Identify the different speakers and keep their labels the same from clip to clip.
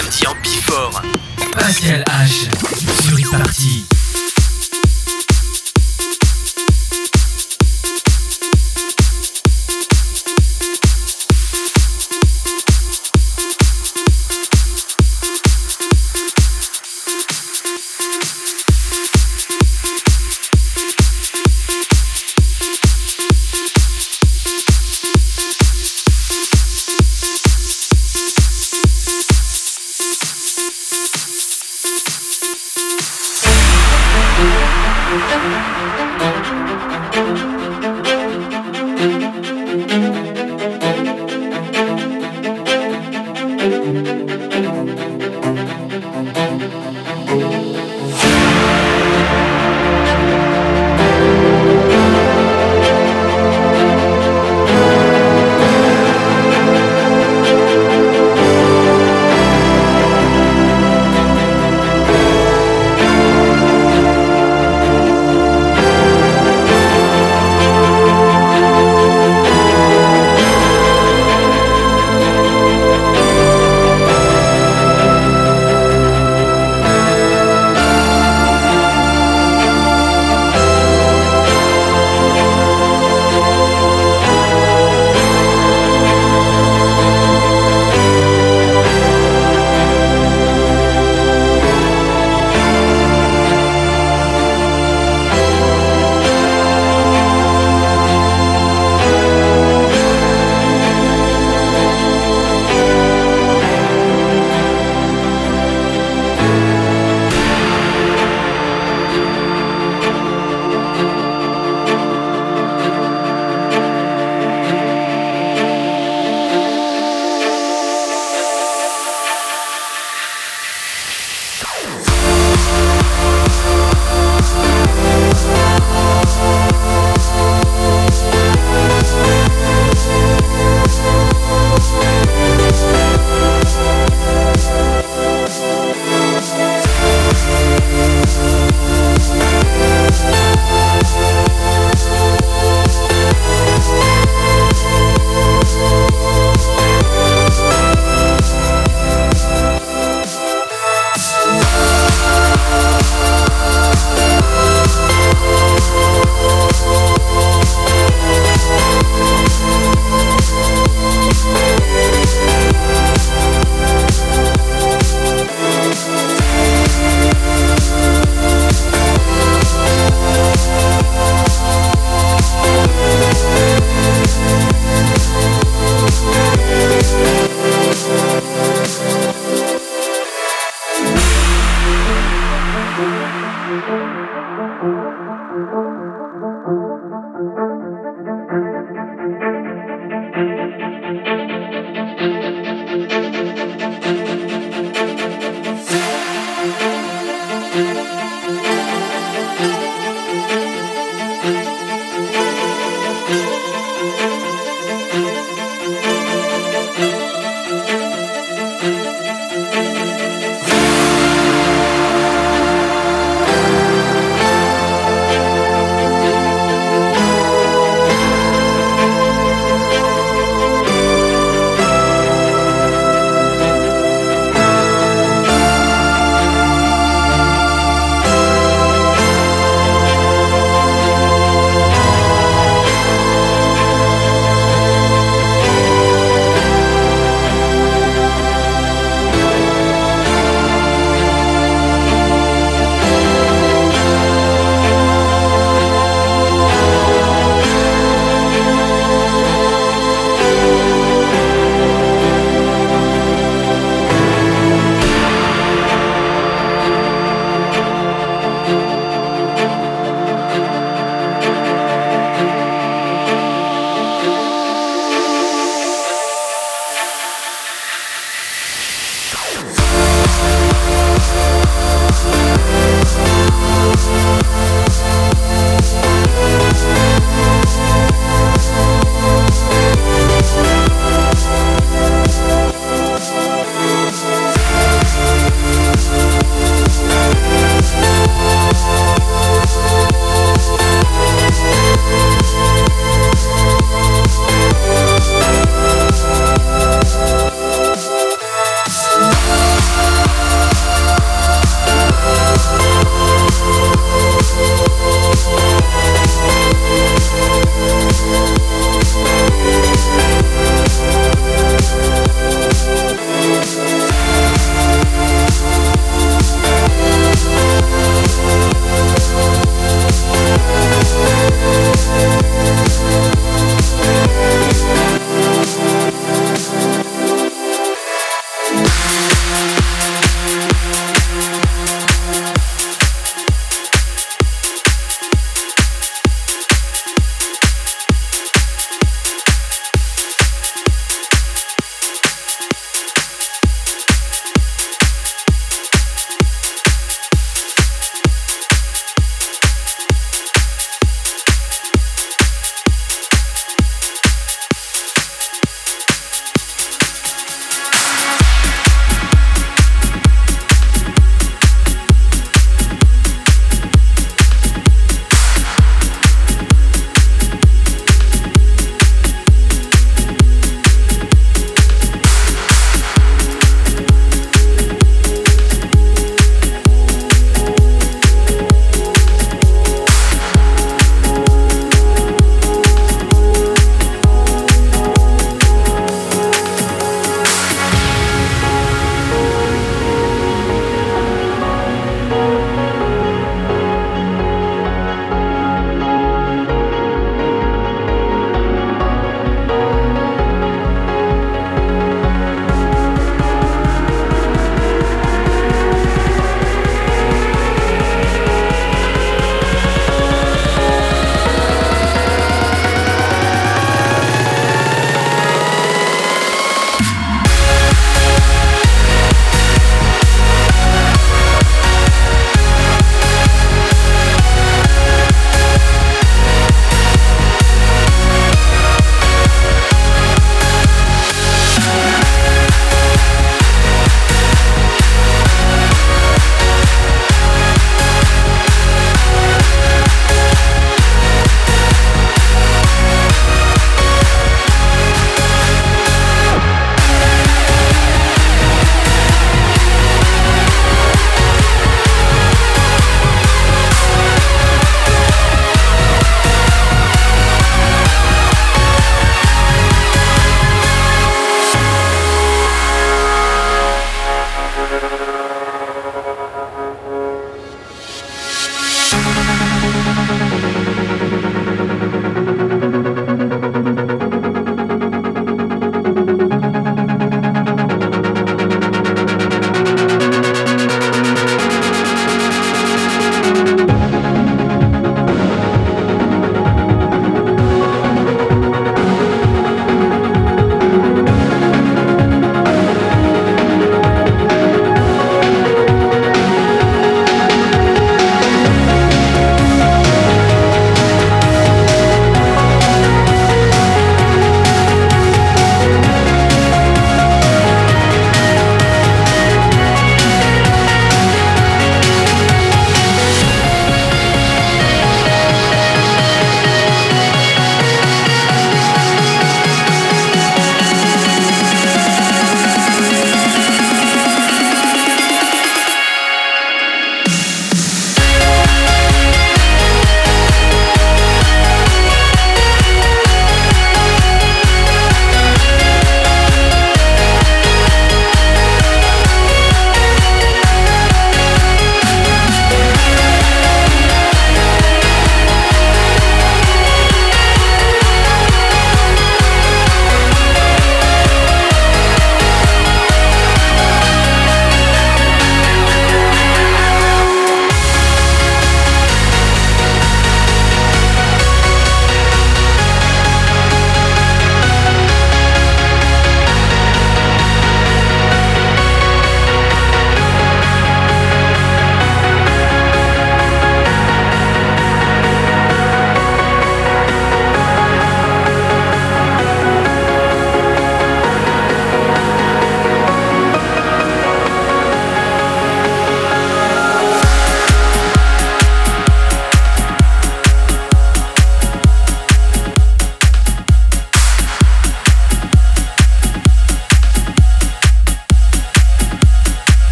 Speaker 1: samedi en Bifort. Pascal H. sur e-party.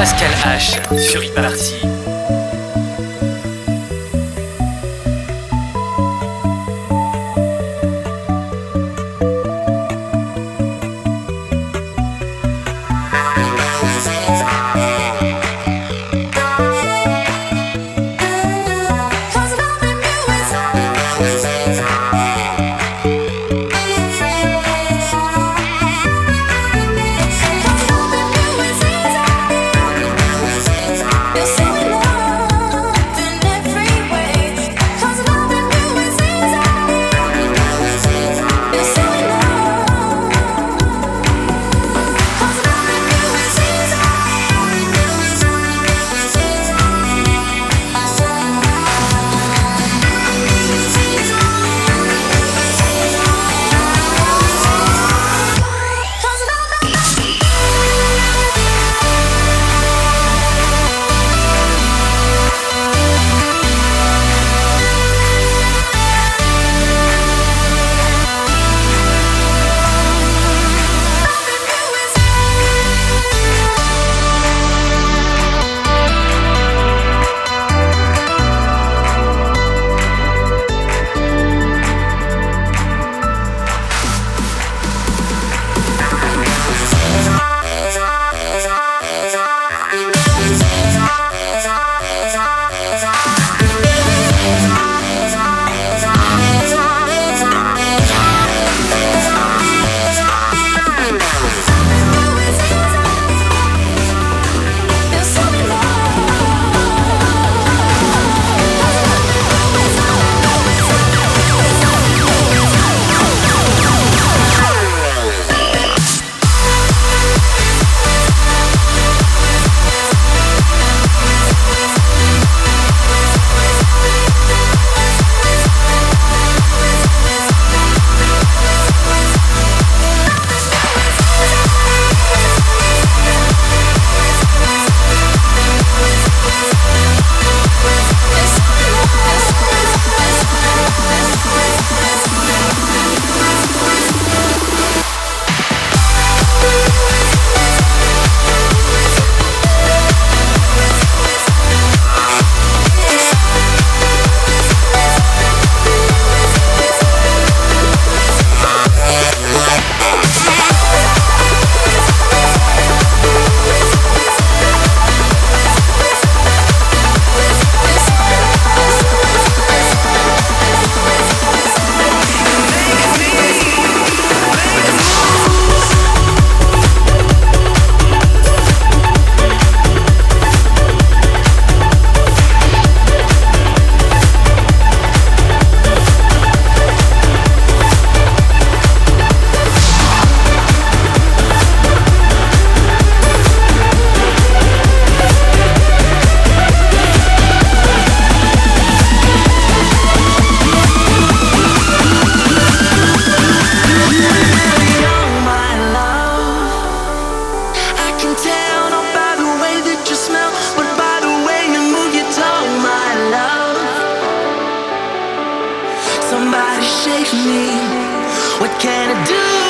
Speaker 1: Pascal H sur Party.
Speaker 2: body shakes me. What can I do?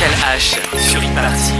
Speaker 1: Change